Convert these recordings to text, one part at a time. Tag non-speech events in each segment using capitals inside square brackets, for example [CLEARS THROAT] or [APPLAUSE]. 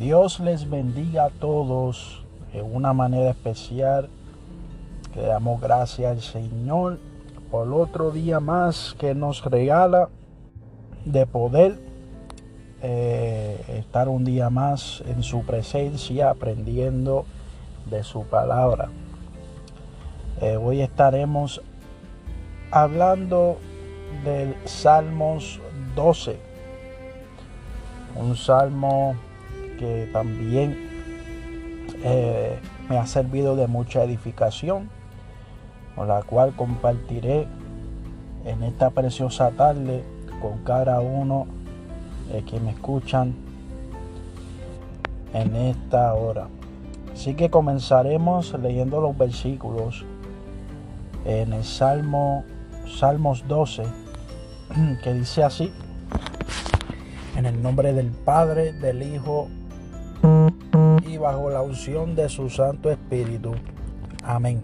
Dios les bendiga a todos de una manera especial. Que damos gracias al Señor por otro día más que nos regala de poder eh, estar un día más en su presencia aprendiendo de su palabra. Eh, hoy estaremos hablando del Salmos 12, un salmo que también eh, me ha servido de mucha edificación, con la cual compartiré en esta preciosa tarde con cada uno de que me escuchan en esta hora. Así que comenzaremos leyendo los versículos en el Salmo Salmos 12 [CLEARS THROAT] que dice así: En el nombre del Padre, del Hijo y bajo la unción de su Santo Espíritu. Amén.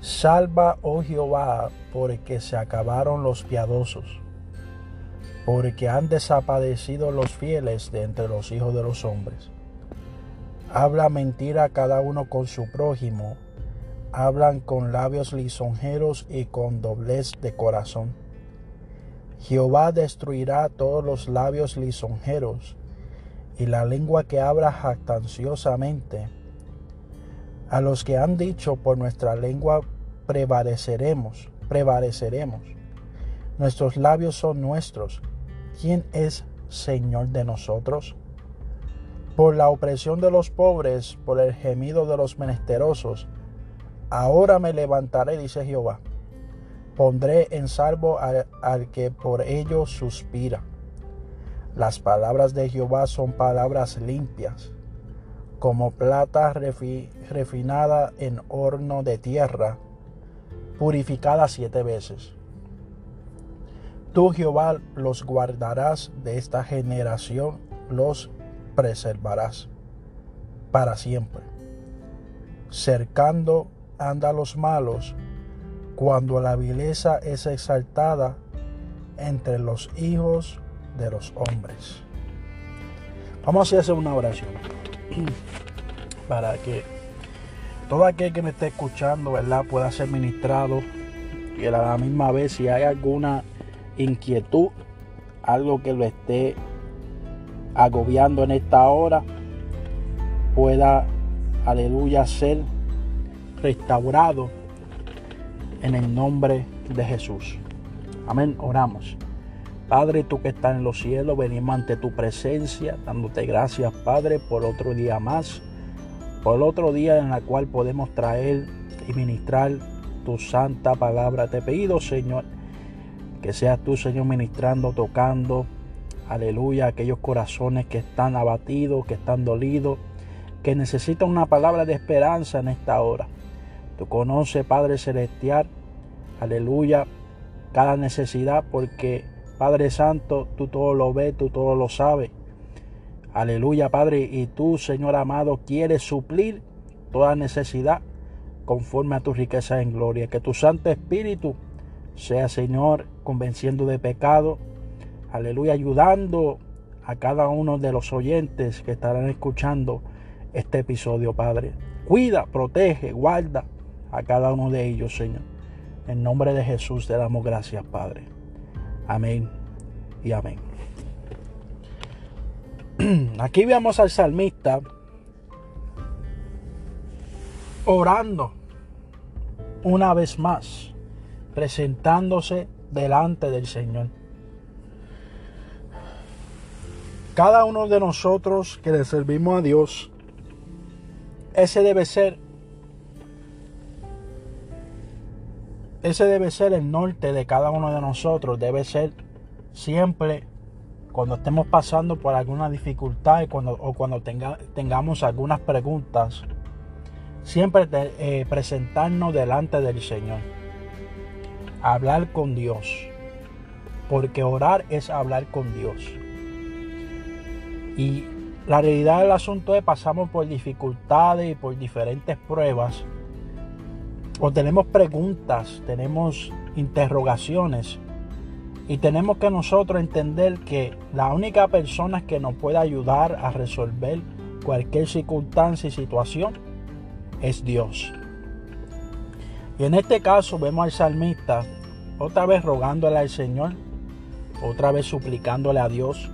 Salva, oh Jehová, porque se acabaron los piadosos, porque han desaparecido los fieles de entre los hijos de los hombres. Habla mentira cada uno con su prójimo, hablan con labios lisonjeros y con doblez de corazón. Jehová destruirá todos los labios lisonjeros y la lengua que habla jactanciosamente. A los que han dicho por nuestra lengua prevaleceremos, prevaleceremos. Nuestros labios son nuestros. ¿Quién es Señor de nosotros? Por la opresión de los pobres, por el gemido de los menesterosos, ahora me levantaré, dice Jehová. Pondré en salvo al, al que por ello suspira. Las palabras de Jehová son palabras limpias, como plata refinada en horno de tierra, purificada siete veces. Tú, Jehová, los guardarás de esta generación, los preservarás para siempre. Cercando anda los malos, cuando la vileza es exaltada entre los hijos de los hombres. Vamos a hacer una oración [CLEARS THROAT] para que todo aquel que me esté escuchando, ¿verdad?, pueda ser ministrado y a la misma vez si hay alguna inquietud, algo que lo esté agobiando en esta hora, pueda, aleluya, ser restaurado en el nombre de Jesús. Amén, oramos. Padre, tú que estás en los cielos, venimos ante tu presencia, dándote gracias, Padre, por otro día más, por otro día en el cual podemos traer y ministrar tu santa palabra. Te pido, Señor, que seas tú, Señor, ministrando, tocando, aleluya, aquellos corazones que están abatidos, que están dolidos, que necesitan una palabra de esperanza en esta hora. Tú conoces, Padre Celestial, aleluya, cada necesidad porque Padre Santo, tú todo lo ves, tú todo lo sabes. Aleluya, Padre. Y tú, Señor amado, quieres suplir toda necesidad conforme a tu riqueza en gloria. Que tu Santo Espíritu sea, Señor, convenciendo de pecado. Aleluya, ayudando a cada uno de los oyentes que estarán escuchando este episodio, Padre. Cuida, protege, guarda a cada uno de ellos, Señor. En nombre de Jesús te damos gracias, Padre. Amén y amén. [CLEARS THROAT] Aquí vemos al salmista orando una vez más, presentándose delante del Señor. Cada uno de nosotros que le servimos a Dios, ese debe ser Ese debe ser el norte de cada uno de nosotros. Debe ser siempre cuando estemos pasando por alguna dificultad o cuando tengamos algunas preguntas. Siempre eh, presentarnos delante del Señor. Hablar con Dios. Porque orar es hablar con Dios. Y la realidad del asunto es pasamos por dificultades y por diferentes pruebas o tenemos preguntas, tenemos interrogaciones Y tenemos que nosotros entender que la única persona que nos puede ayudar a resolver cualquier circunstancia y situación es Dios. Y en este caso vemos al salmista otra vez rogándole al Señor, otra vez suplicándole a Dios.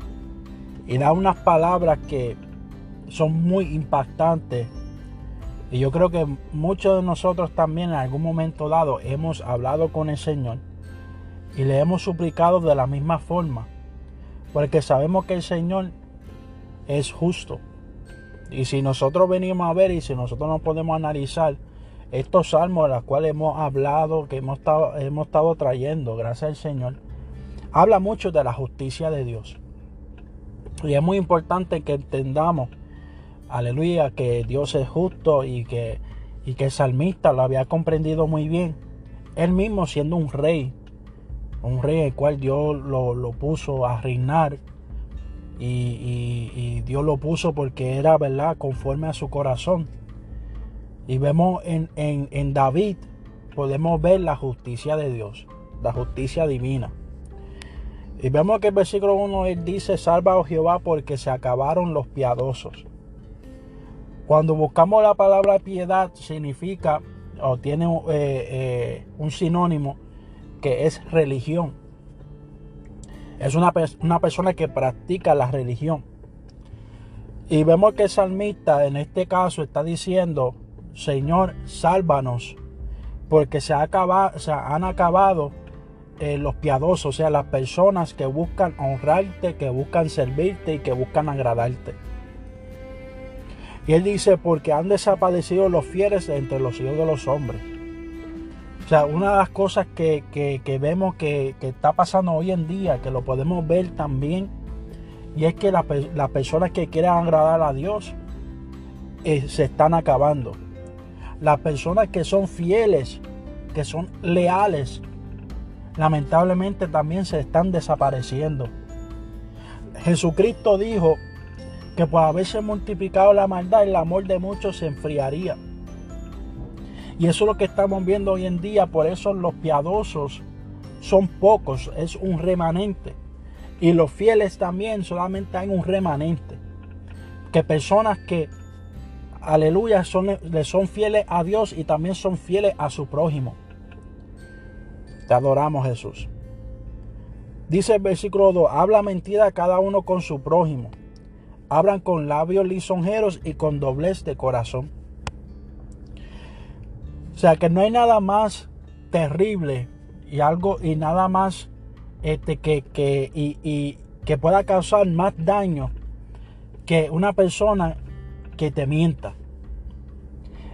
Y da unas palabras que son muy impactantes. Y yo creo que muchos de nosotros también en algún momento dado hemos hablado con el Señor y le hemos suplicado de la misma forma. Porque sabemos que el Señor es justo. Y si nosotros venimos a ver y si nosotros no podemos analizar estos salmos de los cuales hemos hablado, que hemos estado, hemos estado trayendo, gracias al Señor, habla mucho de la justicia de Dios. Y es muy importante que entendamos, aleluya, que Dios es justo y que, y que el salmista lo había comprendido muy bien. Él mismo siendo un rey, un rey el cual Dios lo, puso a reinar. Y, Dios lo puso porque era, ¿verdad?, conforme a su corazón. Y vemos en, en, David, podemos ver la justicia de Dios, la justicia divina. Y vemos que el versículo 1 él dice, salva a oh Jehová porque se acabaron los piadosos. Cuando buscamos la palabra piedad significa o tiene eh, eh, un sinónimo que es religión. Es una, una persona que practica la religión. Y vemos que el salmista en este caso está diciendo, Señor, sálvanos, porque se, ha acabado, se han acabado eh, los piadosos, o sea, las personas que buscan honrarte, que buscan servirte y que buscan agradarte. Y él dice, porque han desaparecido los fieles entre los hijos de los hombres. O sea, una de las cosas que, vemos que, está pasando hoy en día, que lo podemos ver también, y es que las personas que quieren agradar a Dios eh, se están acabando. Las personas que son fieles, que son leales, lamentablemente también se están desapareciendo. Jesucristo dijo que por haberse multiplicado la maldad, el amor de muchos se enfriaría. Y eso es lo que estamos viendo hoy en día. Por eso los piadosos son pocos, es un remanente. Y los fieles también solamente hay un remanente. Que personas que, aleluya, son, le son fieles a Dios y también son fieles a su prójimo. Te adoramos Jesús. Dice el versículo 2, habla mentira cada uno con su prójimo. Hablan con labios lisonjeros y con doblez de corazón. O sea que no hay nada más terrible y algo y nada más este, que, que, y, que pueda causar más daño que una persona que te mienta.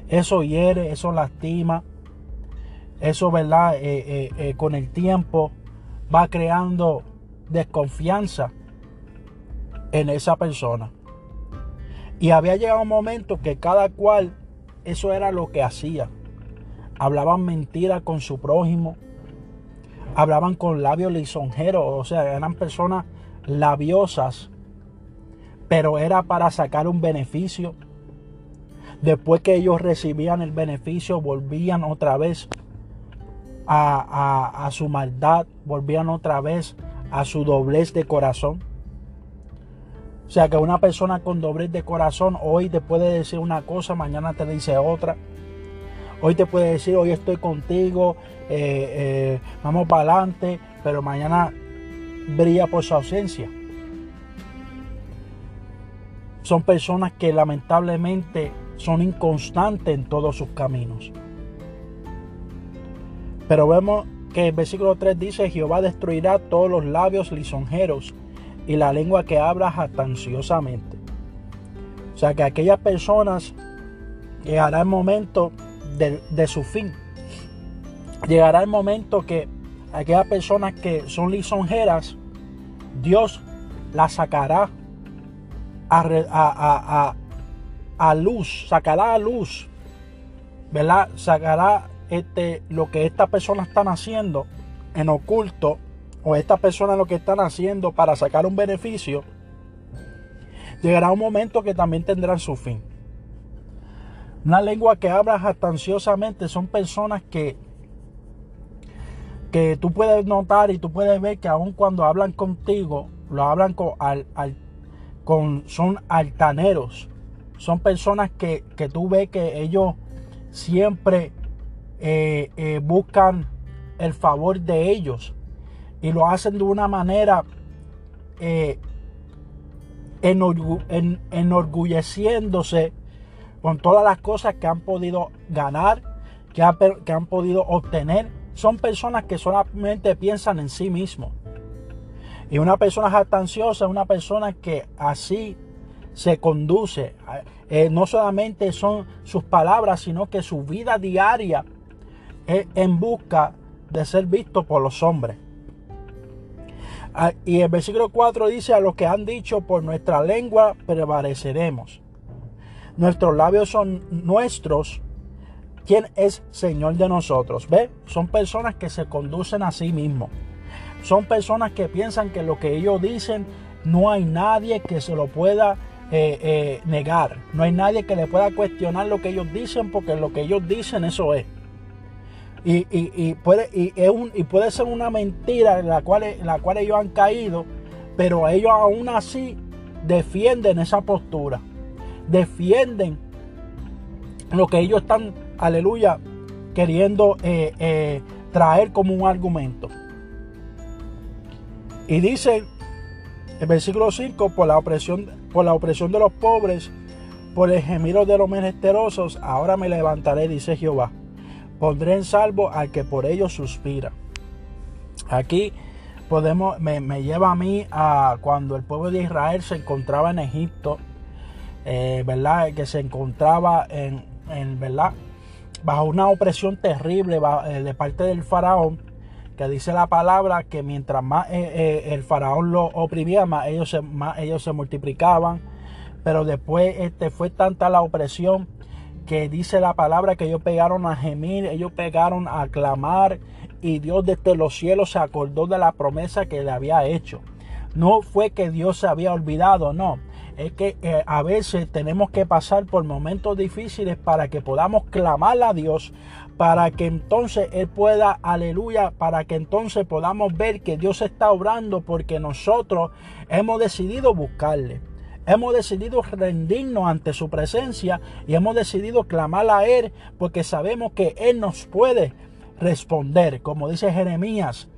Eso hiere, eso lastima. Eso, ¿verdad? Eh, eh, eh, con el tiempo va creando desconfianza en esa persona. Y había llegado un momento que cada cual, eso era lo que hacía hablaban mentiras con su prójimo, hablaban con labios lisonjeros, o sea, eran personas labiosas, pero era para sacar un beneficio. Después que ellos recibían el beneficio, volvían otra vez a, a su maldad, volvían otra vez a su doblez de corazón. O sea que una persona con doblez de corazón hoy te puede decir una cosa, mañana te dice otra. Hoy te puede decir, hoy estoy contigo, eh, eh, vamos para adelante, pero mañana brilla por su ausencia. Son personas que lamentablemente son inconstantes en todos sus caminos. Pero vemos que el versículo 3 dice, Jehová destruirá todos los labios lisonjeros y la lengua que habla jactanciosamente. O sea que aquellas personas llegará el momento de, su fin. Llegará el momento que aquellas personas que son lisonjeras, Dios las sacará a, luz, sacará a luz, ¿verdad? Sacará este, lo que estas personas están haciendo en oculto, o estas personas lo que están haciendo para sacar un beneficio, llegará un momento que también tendrán su fin. Una lengua que habla jactanciosamente son personas que que tú puedes notar y tú puedes ver que aun cuando hablan contigo, lo hablan con, con son altaneros. Son personas que, que, tú ves que ellos siempre eh, eh, buscan el favor de ellos y lo hacen de una manera eh, enorgulleciéndose con todas las cosas que han podido ganar, que, que han podido obtener. Son personas que solamente piensan en sí mismos. Y una persona jactanciosa es una persona que así se conduce. Eh, no solamente son sus palabras, sino que su vida diaria es en busca de ser visto por los hombres. Ah, y el versículo 4 dice, a los que han dicho, por nuestra lengua prevaleceremos. Nuestros labios son nuestros. ¿Quién es Señor de nosotros? ¿Ve? Son personas que se conducen a sí mismos. Son personas que piensan que lo que ellos dicen no hay nadie que se lo pueda eh, eh, negar. No hay nadie que le pueda cuestionar lo que ellos dicen porque lo que ellos dicen eso es. Y, puede, y, y puede ser una mentira en la cual, la cual ellos han caído, pero ellos aún así defienden esa postura. Defienden lo que ellos están, aleluya, queriendo eh, traer como un argumento. Y dice el versículo 5, por la opresión, por la opresión de los pobres, por el gemido de los menesterosos, ahora me levantaré, dice Jehová. Pondré en salvo al que por ellos suspira. Aquí podemos, me, lleva a mí a cuando el pueblo de Israel se encontraba en Egipto, eh, ¿verdad? Que se encontraba en, en, ¿verdad? Bajo una opresión terrible eh, de parte del faraón que dice la palabra que mientras más eh, el faraón lo oprimía, más ellos se, más ellos se multiplicaban. Pero después este, fue tanta la opresión que dice la palabra que ellos pegaron a gemir, ellos pegaron a clamar y Dios desde los cielos se acordó de la promesa que le había hecho. No fue que Dios se había olvidado, no es que eh, a veces tenemos que pasar por momentos difíciles para que podamos clamar a Dios, para que entonces Él pueda, aleluya, para que entonces podamos ver que Dios está obrando porque nosotros hemos decidido buscarle. Hemos decidido rendirnos ante su presencia y hemos decidido clamar a Él porque sabemos que Él nos puede responder. Como dice Jeremías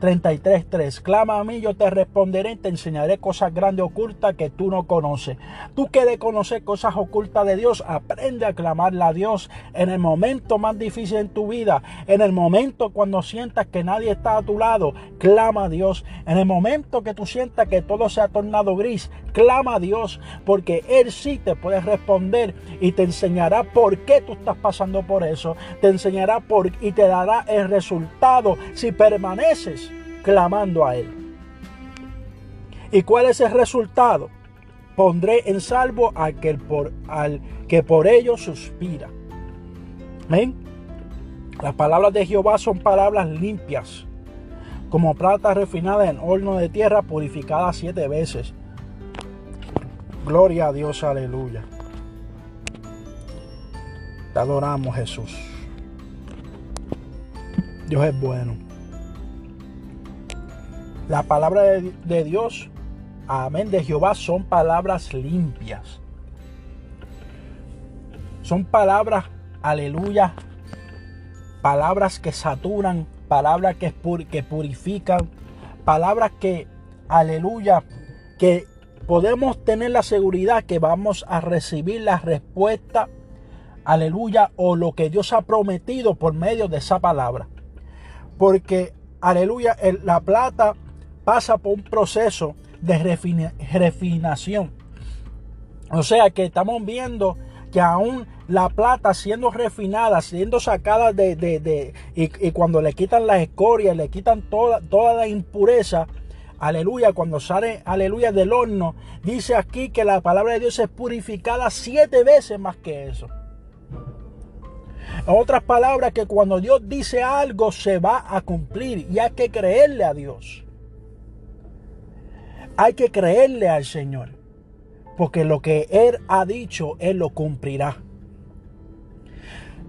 33.3. Clama a mí, yo te responderé, te enseñaré cosas grandes ocultas que tú no conoces. Tú que de conocer cosas ocultas de Dios, aprende a clamarle a Dios en el momento más difícil en tu vida, en el momento cuando sientas que nadie está a tu lado, clama a Dios. En el momento que tú sientas que todo se ha tornado gris, clama a Dios, porque Él sí te puede responder y te enseñará por qué tú estás pasando por eso. Te enseñará por y te dará el resultado si permaneces clamando a Él. ¿Y cuál es el resultado? Pondré en salvo al que por, al que por ello suspira. ¿Ven? Las palabras de Jehová son palabras limpias, como plata refinada en horno de tierra purificada siete veces. Gloria a Dios, aleluya. Te adoramos, Jesús. Dios es bueno. La palabra de, Dios, amén, de Jehová son palabras limpias. Son palabras, aleluya, palabras que saturan, palabras que, que purifican, palabras que, aleluya, que podemos tener la seguridad que vamos a recibir la respuesta, aleluya, o lo que Dios ha prometido por medio de esa palabra. Porque, aleluya, la plata pasa por un proceso de refinación. O sea que estamos viendo que aún la plata siendo refinada, siendo sacada de, de, y, cuando le quitan las escorias, le quitan toda, toda la impureza, aleluya, cuando sale, aleluya, del horno, dice aquí que la palabra de Dios es purificada siete veces más que eso. En otras palabras, que cuando Dios dice algo se va a cumplir y hay que creerle a Dios. Hay que creerle al Señor, porque lo que Él ha dicho, Él lo cumplirá.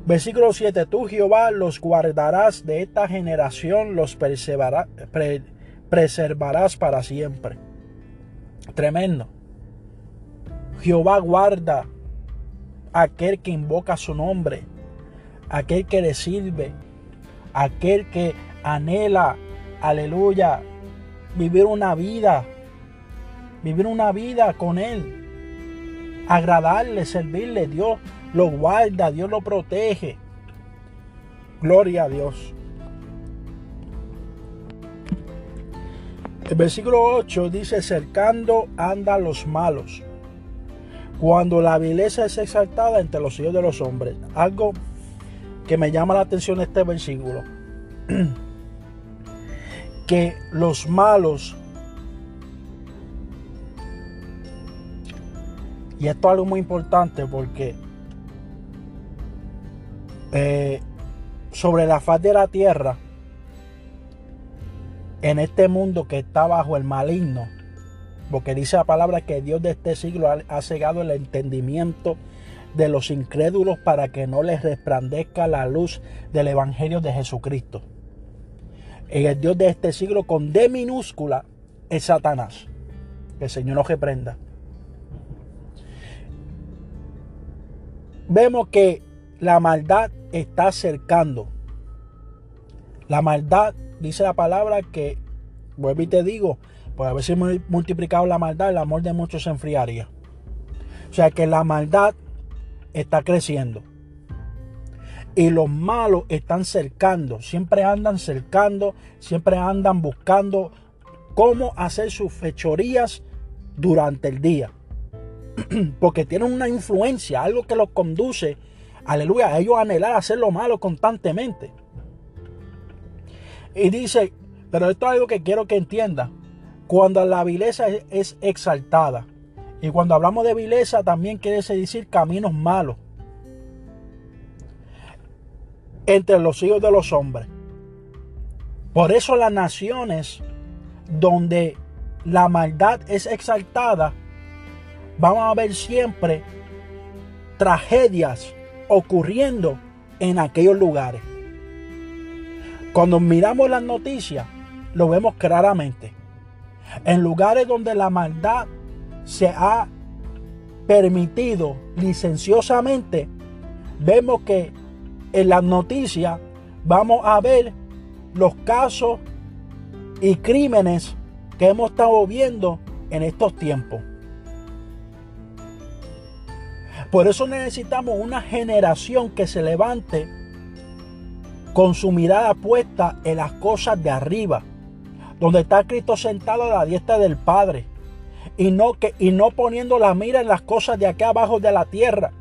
Versículo 7. Tú Jehová los guardarás de esta generación, los preservarás para siempre. Tremendo. Jehová guarda a aquel que invoca su nombre, aquel que le sirve, aquel que anhela, aleluya, vivir una vida, vivir una vida con Él, agradarle, servirle. Dios lo guarda, Dios lo protege. Gloria a Dios. El versículo 8 dice, cercando anda los malos, cuando la vileza es exaltada entre los hijos de los hombres. Algo que me llama la atención este versículo. [CLEARS THROAT] que los malos, y esto es algo muy importante porque eh, sobre la faz de la tierra, en este mundo que está bajo el maligno, porque dice la palabra que Dios de este siglo ha, cegado el entendimiento de los incrédulos para que no les resplandezca la luz del Evangelio de Jesucristo. El Dios de este siglo con D minúscula es Satanás. Que el Señor nos reprenda. Vemos que la maldad está acercando. La maldad, dice la palabra que, vuelvo y te digo, pues a ver si multiplicado la maldad, el amor de muchos se enfriaría. O sea que la maldad está creciendo. Y los malos están cercando, siempre andan cercando, siempre andan buscando cómo hacer sus fechorías durante el día. [CLEARS THROAT] Porque tienen una influencia, algo que los conduce, aleluya, a ellos anhelar hacer lo malo constantemente. Y dice, pero esto es algo que quiero que entienda. Cuando la vileza es exaltada, y cuando hablamos de vileza también quiere decir caminos malos entre los hijos de los hombres. Por eso las naciones donde la maldad es exaltada, vamos a ver siempre tragedias ocurriendo en aquellos lugares. Cuando miramos las noticias, lo vemos claramente. En lugares donde la maldad se ha permitido licenciosamente, vemos que en las noticias vamos a ver los casos y crímenes que hemos estado viendo en estos tiempos. Por eso necesitamos una generación que se levante con su mirada puesta en las cosas de arriba, donde está Cristo sentado a la diestra del Padre, y no, que, y no poniendo la mira en las cosas de acá abajo de la tierra,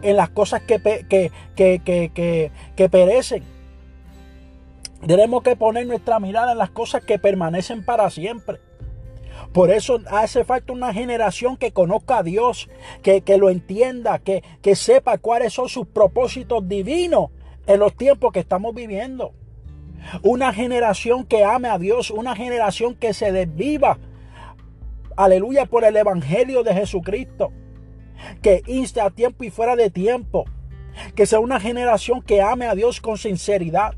en las cosas que, que, que, que perecen. Tenemos que poner nuestra mirada en las cosas que permanecen para siempre. Por eso hace falta una generación que conozca a Dios, que, que lo entienda, que, que sepa cuáles son sus propósitos divinos en los tiempos que estamos viviendo. Una generación que ame a Dios, una generación que se desviva, aleluya, por el Evangelio de Jesucristo. Que inste a tiempo y fuera de tiempo. Que sea una generación que ame a Dios con sinceridad.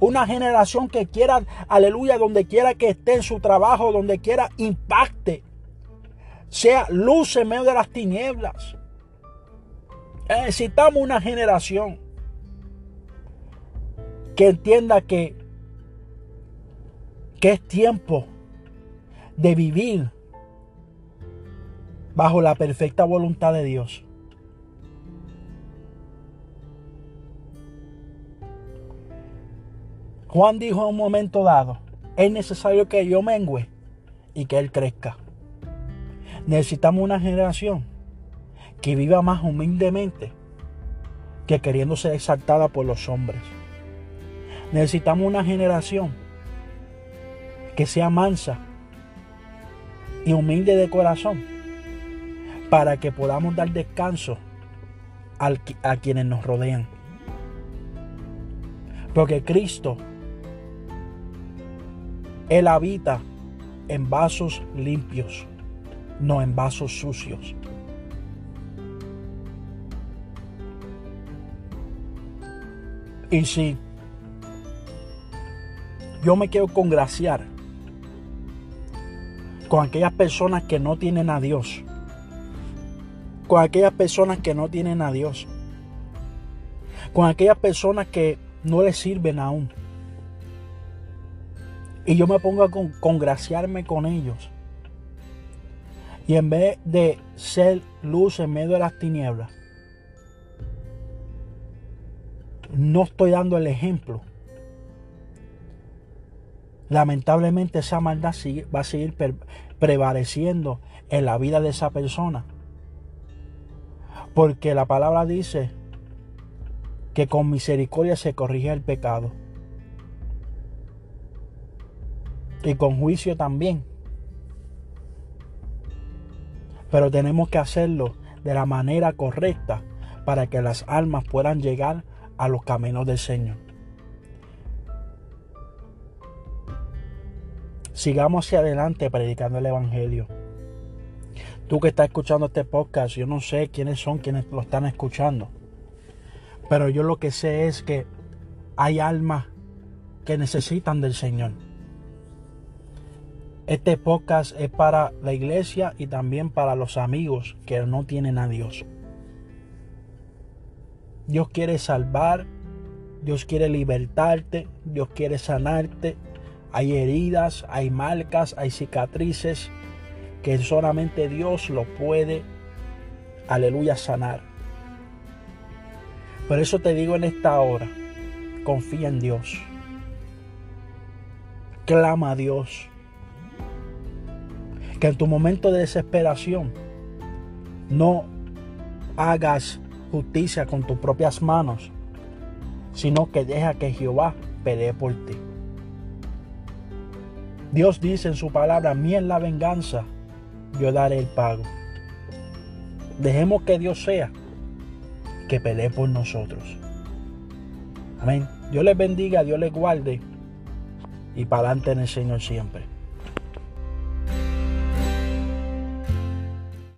Una generación que quiera, aleluya, donde quiera que esté en su trabajo, donde quiera impacte. Sea luz en medio de las tinieblas. Necesitamos una generación que entienda que, que es tiempo de vivir bajo la perfecta voluntad de Dios. Juan dijo en un momento dado, es necesario que yo mengüe y que Él crezca. Necesitamos una generación que viva más humildemente que queriendo ser exaltada por los hombres. Necesitamos una generación que sea mansa y humilde de corazón para que podamos dar descanso a quienes nos rodean. Porque Cristo, Él habita en vasos limpios, no en vasos sucios. Y si yo me quiero congraciar con aquellas personas que no tienen a Dios, con aquellas personas que no tienen a Dios, con aquellas personas que no les sirven aún. Y yo me pongo a congraciarme con ellos. Y en vez de ser luz en medio de las tinieblas, no estoy dando el ejemplo. Lamentablemente esa maldad va a seguir prevaleciendo en la vida de esa persona. Porque la palabra dice que con misericordia se corrige el pecado. Y con juicio también. Pero tenemos que hacerlo de la manera correcta para que las almas puedan llegar a los caminos del Señor. Sigamos hacia adelante predicando el Evangelio. Tú que estás escuchando este podcast, yo no sé quiénes son quienes lo están escuchando. Pero yo lo que sé es que hay almas que necesitan del Señor. Este podcast es para la iglesia y también para los amigos que no tienen a Dios. Dios quiere salvar, Dios quiere libertarte, Dios quiere sanarte. Hay heridas, hay marcas, hay cicatrices que solamente Dios lo puede, aleluya, sanar. Por eso te digo en esta hora, confía en Dios. Clama a Dios. Que en tu momento de desesperación no hagas justicia con tus propias manos, sino que deja que Jehová pelee por ti. Dios dice en su palabra, mí es la venganza, yo daré el pago. Dejemos que Dios sea que pelee por nosotros. Amén. Dios les bendiga, Dios les guarde y para adelante en el Señor siempre.